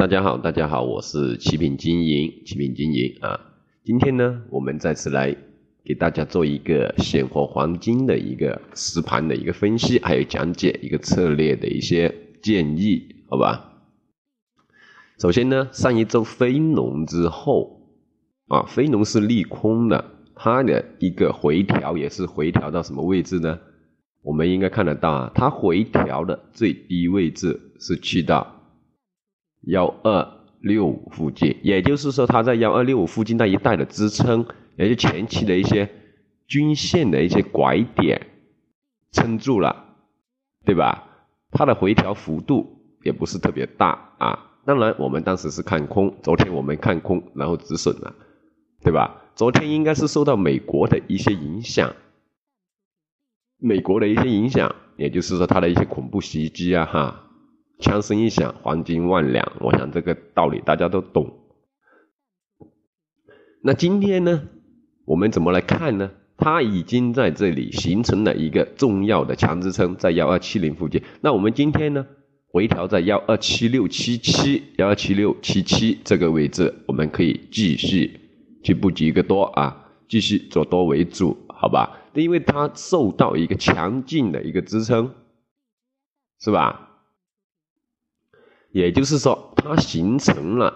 大家好，大家好，我是启品经营，启品经营啊。今天呢，我们再次来给大家做一个现货黄金的一个实盘的一个分析，还有讲解一个策略的一些建议，好吧？首先呢，上一周非农之后啊，非农是利空的，它的一个回调也是回调到什么位置呢？我们应该看得到啊，它回调的最低位置是去到。幺二六五附近，也就是说，它在幺二六五附近那一带的支撑，也就前期的一些均线的一些拐点撑住了，对吧？它的回调幅度也不是特别大啊。当然，我们当时是看空，昨天我们看空，然后止损了，对吧？昨天应该是受到美国的一些影响，美国的一些影响，也就是说它的一些恐怖袭击啊，哈。枪声一响，黄金万两。我想这个道理大家都懂。那今天呢，我们怎么来看呢？它已经在这里形成了一个重要的强支撑，在幺二七零附近。那我们今天呢，回调在幺二七六七七、幺二七六七七这个位置，我们可以继续去布局一个多啊，继续做多为主，好吧？因为它受到一个强劲的一个支撑，是吧？也就是说，它形成了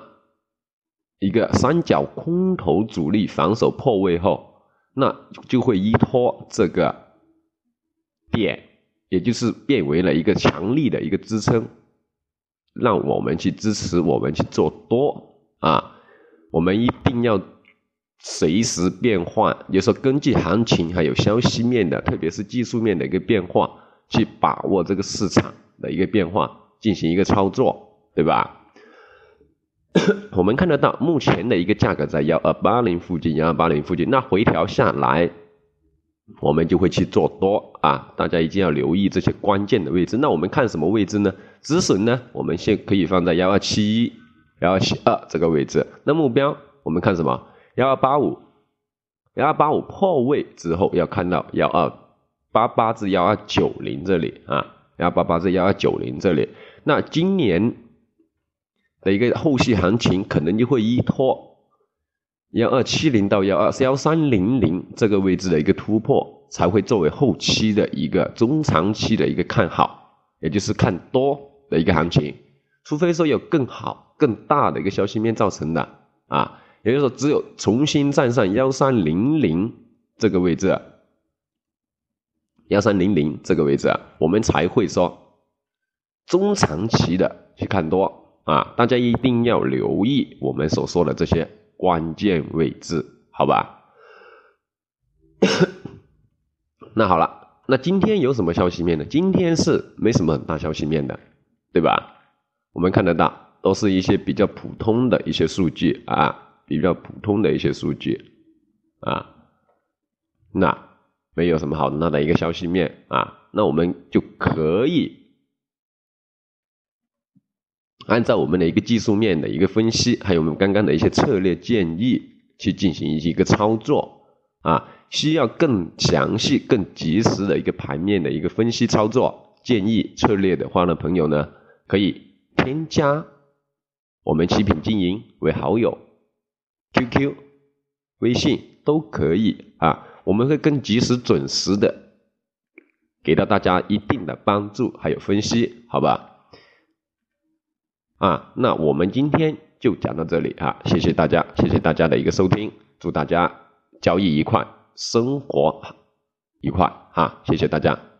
一个三角空头主力防守破位后，那就会依托这个点，也就是变为了一个强力的一个支撑，让我们去支持我们去做多啊。我们一定要随时变换，就是说根据行情还有消息面的，特别是技术面的一个变化，去把握这个市场的一个变化。进行一个操作，对吧？我们看得到目前的一个价格在幺二八零附近，幺二八零附近，那回调下来，我们就会去做多啊！大家一定要留意这些关键的位置。那我们看什么位置呢？止损呢？我们先可以放在幺二七一、幺二七二这个位置。那目标我们看什么？幺二八五，幺二八五破位之后要看到幺二八八至幺二九零这里啊，幺二八八至幺二九零这里。那今年的一个后续行情，可能就会依托幺二七零到幺二幺三零零这个位置的一个突破，才会作为后期的一个中长期的一个看好，也就是看多的一个行情。除非说有更好、更大的一个消息面造成的啊，也就是说，只有重新站上幺三零零这个位置，幺三零零这个位置，我们才会说。中长期的去看多啊，大家一定要留意我们所说的这些关键位置，好吧？那好了，那今天有什么消息面呢？今天是没什么很大消息面的，对吧？我们看得到，都是一些比较普通的一些数据啊，比较普通的一些数据啊，那没有什么好大的一个消息面啊，那我们就可以。按照我们的一个技术面的一个分析，还有我们刚刚的一些策略建议去进行一个操作啊，需要更详细、更及时的一个盘面的一个分析操作建议策略的话呢，朋友呢可以添加我们七品经营为好友，QQ、微信都可以啊，我们会更及时、准时的给到大家一定的帮助还有分析，好吧？啊，那我们今天就讲到这里啊，谢谢大家，谢谢大家的一个收听，祝大家交易愉快，生活愉快啊，谢谢大家。